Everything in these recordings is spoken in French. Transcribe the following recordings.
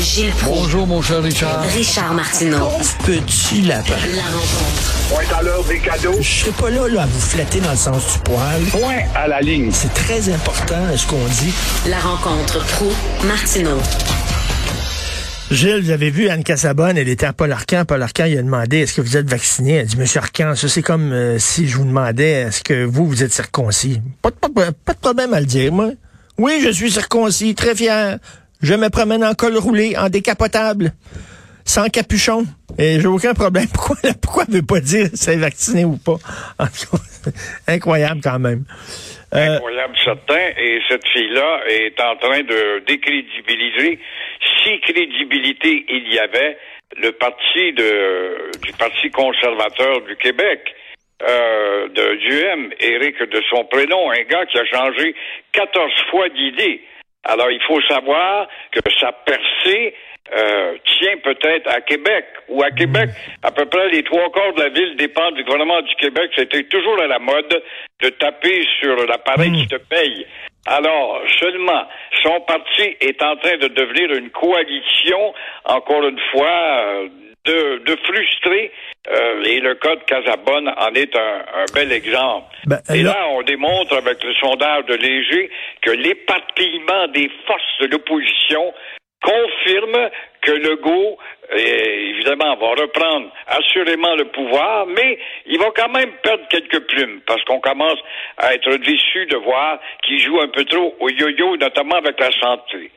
Gilles Proulx. Bonjour, mon cher Richard. Richard Martineau. Petit lapin. La rencontre. Point à l'heure des cadeaux. Je serai pas là, là à vous flatter dans le sens du poil. Point à la ligne. C'est très important ce qu'on dit. La rencontre pro martineau Gilles, vous avez vu Anne Cassabonne, elle était à Paul Arcan. Paul Arcan, il a demandé, est-ce que vous êtes vacciné? Elle dit, Monsieur Arcan, ça c'est comme euh, si je vous demandais, est-ce que vous, vous êtes circoncis? Pas de, pas, pas de problème à le dire, moi. Oui, je suis circoncis, très fier. Je me promène en col roulé, en décapotable, sans capuchon. Et j'ai aucun problème. Pourquoi, pourquoi elle veut pas dire si elle est vacciné ou pas? Incroyable quand même. Euh, Incroyable, certain. Et cette fille-là est en train de décrédibiliser, si crédibilité il y avait, le parti de, du Parti conservateur du Québec. Euh, de Duhem, Éric de son prénom, un gars qui a changé 14 fois d'idée. Alors, il faut savoir que sa percée euh, tient peut-être à Québec ou à Québec. À peu près les trois quarts de la ville dépendent du gouvernement du Québec. C'était toujours à la mode de taper sur l'appareil qui te paye. Alors, seulement, son parti est en train de devenir une coalition, encore une fois, euh, de, de frustrés. Euh, et le cas de Casabonne en est un, un bel exemple. Ben, et là- on démontre avec le sondage de Léger que l'éparpillement des forces de l'opposition confirme que Legault, euh, évidemment, va reprendre assurément le pouvoir, mais il va quand même perdre quelques plumes, parce qu'on commence à être déçu de voir qu'il joue un peu trop au yo-yo, notamment avec la santé.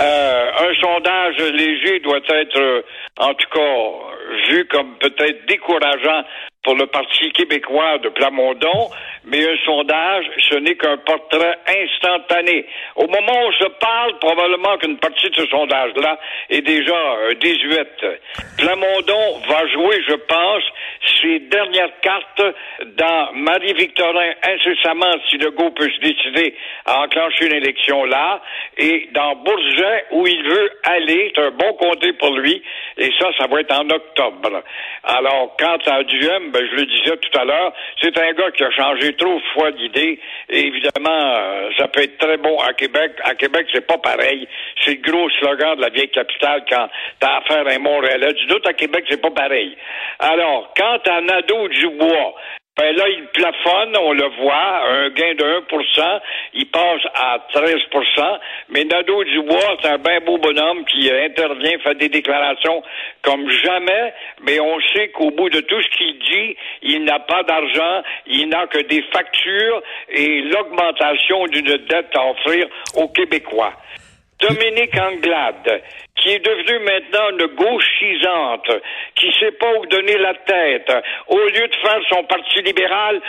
Euh, un sondage léger doit être, euh, en tout cas, vu comme peut-être décourageant pour le Parti québécois de Plamondon, mais un sondage, ce n'est qu'un portrait instantané. Au moment où on se parle, probablement qu'une partie de ce sondage-là est déjà euh, désuète. Plamondon va jouer, je pense, ses dernières cartes dans Marie-Victorin incessamment, si Legault peut se décider à enclencher une élection là, et dans Bourget, où il veut aller, c'est un bon comté pour lui, et ça, ça va être en octobre. Alors, quant à Duhem, ben, je le disais tout à l'heure, c'est un gars qui a changé trop de fois d'idée, et évidemment, euh, ça peut être très bon à Québec. À Québec, c'est pas pareil. C'est le gros slogan de la vieille capitale quand t'as affaire à un Montréalais. Du doute, à Québec, c'est pas pareil. Alors, quant à Nadeau-Dubois, ben là, il plafonne, on le voit, un gain de 1 il passe à 13 mais Nadeau Dubois, c'est un bien beau bonhomme qui intervient, fait des déclarations comme jamais, mais on sait qu'au bout de tout ce qu'il dit, il n'a pas d'argent, il n'a que des factures et l'augmentation d'une dette à offrir aux Québécois. Dominique Anglade, qui est devenue maintenant une gauchisante, qui sait pas où donner la tête, au lieu de faire son parti libéral,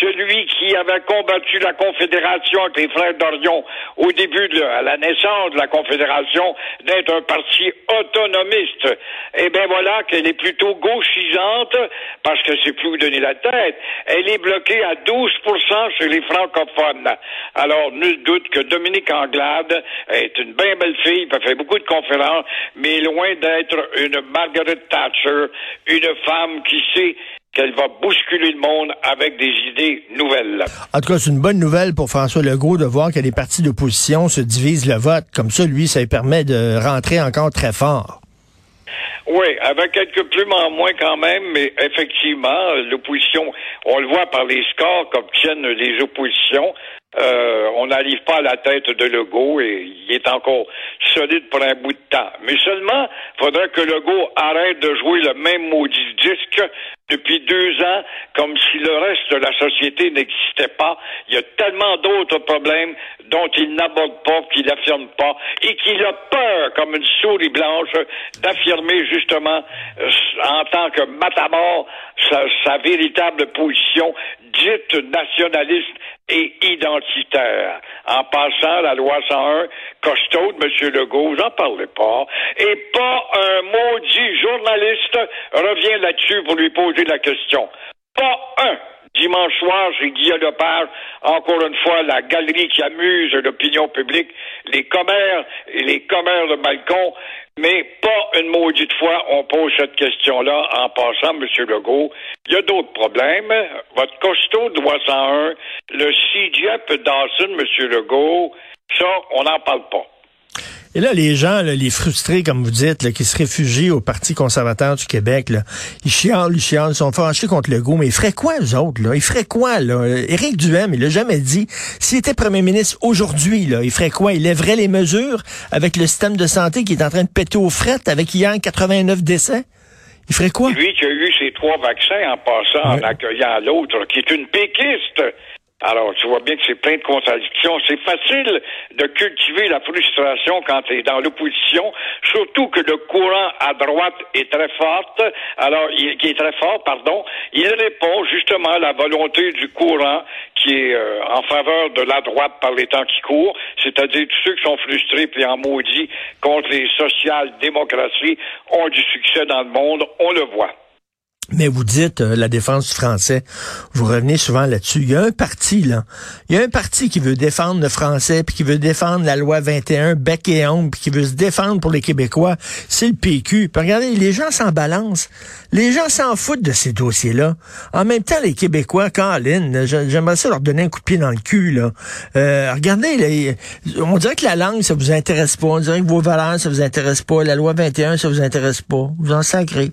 celui qui avait combattu la Confédération avec les frères d'Orion au début de à la naissance de la Confédération, d'être un parti autonomiste. Eh bien voilà qu'elle est plutôt gauchisante, parce que c'est plus où donner la tête. Elle est bloquée à 12% chez les francophones. Alors, nul doute que Dominique Anglade est une bien belle fille, elle fait beaucoup de conférences, mais loin d'être une Margaret Thatcher, une femme qui sait qu'elle va bousculer le monde avec des idées nouvelles. En tout cas, c'est une bonne nouvelle pour François Legault de voir que les partis d'opposition se divisent le vote. Comme ça, lui, ça lui permet de rentrer encore très fort. Oui, avec quelques plumes en moins quand même, mais effectivement, l'opposition, on le voit par les scores qu'obtiennent les oppositions. Euh, on n'arrive pas à la tête de Legault et il est encore solide pour un bout de temps. Mais seulement, faudrait que Legault arrête de jouer le même maudit disque depuis deux ans, comme si le reste de la société n'existait pas. Il y a tellement d'autres problèmes dont il n'aborde pas, qu'il n'affirme pas, et qu'il a peur, comme une souris blanche, d'affirmer justement, euh, en tant que matamor, sa, sa véritable position dite nationaliste et identitaire. En passant, la loi 101, costaud de M. Legault, j'en parlais pas, et pas un maudit journaliste revient là-dessus pour lui poser la question. Pas un. Dimanche soir, chez Guillaume Lepage, encore une fois, la galerie qui amuse l'opinion publique, les commères et les commères de balcon, mais pas une maudite fois on pose cette question-là en passant, M. Legault. Il y a d'autres problèmes. Votre costaud loi 101, le CJEP Dawson, M. Legault, ça, on n'en parle pas. Et là, les gens, là, les frustrés, comme vous dites, là, qui se réfugient au Parti conservateur du Québec, là, ils chialent, ils chialent, ils sont fâchés contre le goût, mais ils feraient quoi, eux autres? Là? Ils feraient quoi? Là? Éric Duhem, il l'a jamais dit. S'il était premier ministre aujourd'hui, là, il ferait quoi? Il lèverait les mesures avec le système de santé qui est en train de péter aux frettes avec hier 89 décès? Il ferait quoi? Lui qui a eu ses trois vaccins en passant, Ouais. en accueillant l'autre, qui est une péquiste. Alors, tu vois bien que c'est plein de contradictions. C'est facile de cultiver la frustration quand tu es dans l'opposition, surtout que le courant à droite est très fort. Alors, il, qui est très fort, pardon. Il répond justement à la volonté du courant qui est euh, en faveur de la droite par les temps qui courent, c'est-à-dire tous ceux qui sont frustrés puis en maudit contre les social-démocraties ont du succès dans le monde, on le voit. Mais vous dites euh, la défense du français. Vous revenez souvent là-dessus. Il y a un parti, là. Il y a un parti qui veut défendre le français, puis qui veut défendre la loi 21, bec et ongle, puis qui veut se défendre pour les Québécois. C'est le PQ. Puis regardez, les gens s'en balancent. Les gens s'en foutent de ces dossiers-là. En même temps, les Québécois, Caroline, j'aimerais ça leur donner un coup de pied dans le cul, là. Euh, regardez, là, on dirait que la langue, ça vous intéresse pas. On dirait que vos valeurs, ça vous intéresse pas. La loi 21, ça vous intéresse pas. Vous en sacrez.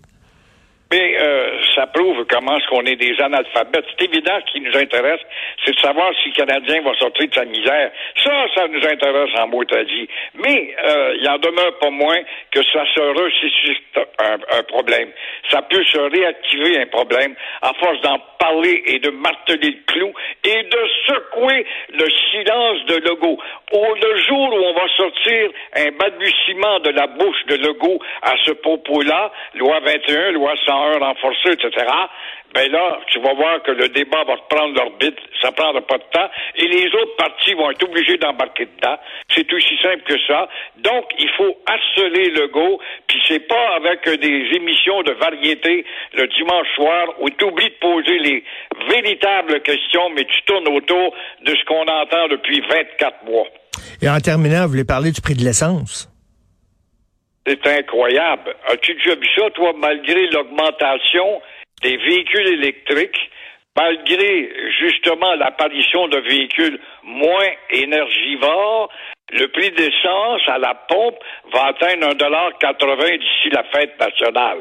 Ça prouve comment est-ce qu'on est des analphabètes. C'est évident ce qui nous intéresse, c'est de savoir si le Canadien va sortir de sa misère. Ça, ça nous intéresse en mot dit. Mais euh, il en demeure pas moins que ça se ressuscite un, un problème. Ça peut se réactiver un problème à force d'en parler et de marteler le clou et de secouer le silence de Legault. Au, le jour où on va sortir un balbutiement de la bouche de Legault à ce propos-là, loi 21, loi 101 renforcée, etc., ben là, tu vas voir que le débat va reprendre l'orbite, ça prendra pas de temps, et les autres partis vont être obligés d'embarquer dedans. C'est aussi simple que ça. Donc, il faut harceler Legault, puis c'est pas avec des émissions de variété le dimanche soir où tu oublies de poser les véritables questions, mais tu tournes autour de ce qu'on entend depuis 24 mois. Et en terminant, vous voulez parler du prix de l'essence? C'est incroyable. As-tu déjà vu ça, toi, malgré l'augmentation des véhicules électriques, malgré justement l'apparition de véhicules moins énergivores, le prix d'essence à la pompe va atteindre 1,80 d'ici la fête nationale.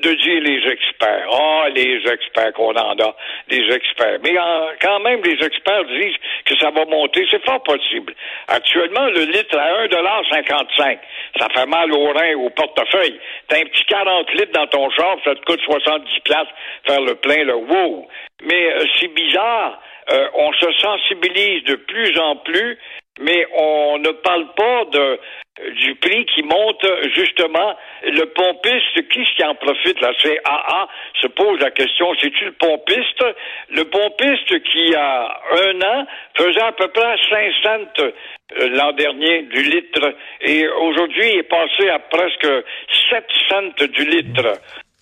De dire les experts. Ah, les experts qu'on en a, les experts. Mais quand même, les experts disent que ça va monter. C'est fort possible. Actuellement, le litre à 1,55 Ça fait mal au rein, au portefeuille. T'as un petit 40 litres dans ton char, ça te coûte 70 piastres faire le plein, le wow. Mais euh, c'est bizarre. Euh, on se sensibilise de plus en plus, mais on ne parle pas de du prix qui monte justement. Le pompiste, qui en profite? La CAA se pose la question, c'est-tu le pompiste? Le pompiste qui, a un an, faisait à peu près 5 cents euh, l'an dernier du litre et aujourd'hui est passé à presque 7 cents du litre.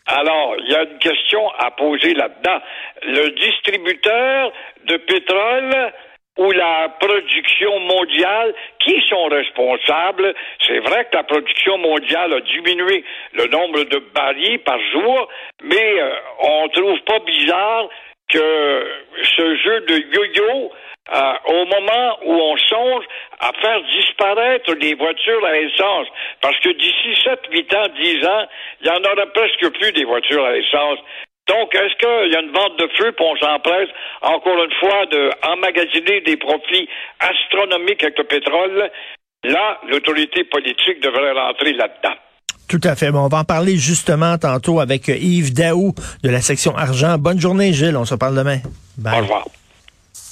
Alors, il y a une question à poser là-dedans. Le distributeur de pétrole ou la production mondiale, qui sont responsables? C'est vrai que la production mondiale a diminué le nombre de barils par jour, mais euh, on trouve pas bizarre que ce jeu de yo-yo, euh, au moment où on songe à faire disparaître les voitures à essence, parce que d'ici 7, 8 ans, 10 ans, il y en aura presque plus des voitures à essence. Donc, est-ce qu'il y a une vente de feu, puis on s'empresse, encore une fois, de emmagasiner des profits astronomiques avec le pétrole? Là, l'autorité politique devrait rentrer là-dedans. Tout à fait. Bon, on va en parler justement tantôt avec Yves Daou de la section argent. Bonne journée, Gilles. On se parle demain. Bye. Au revoir.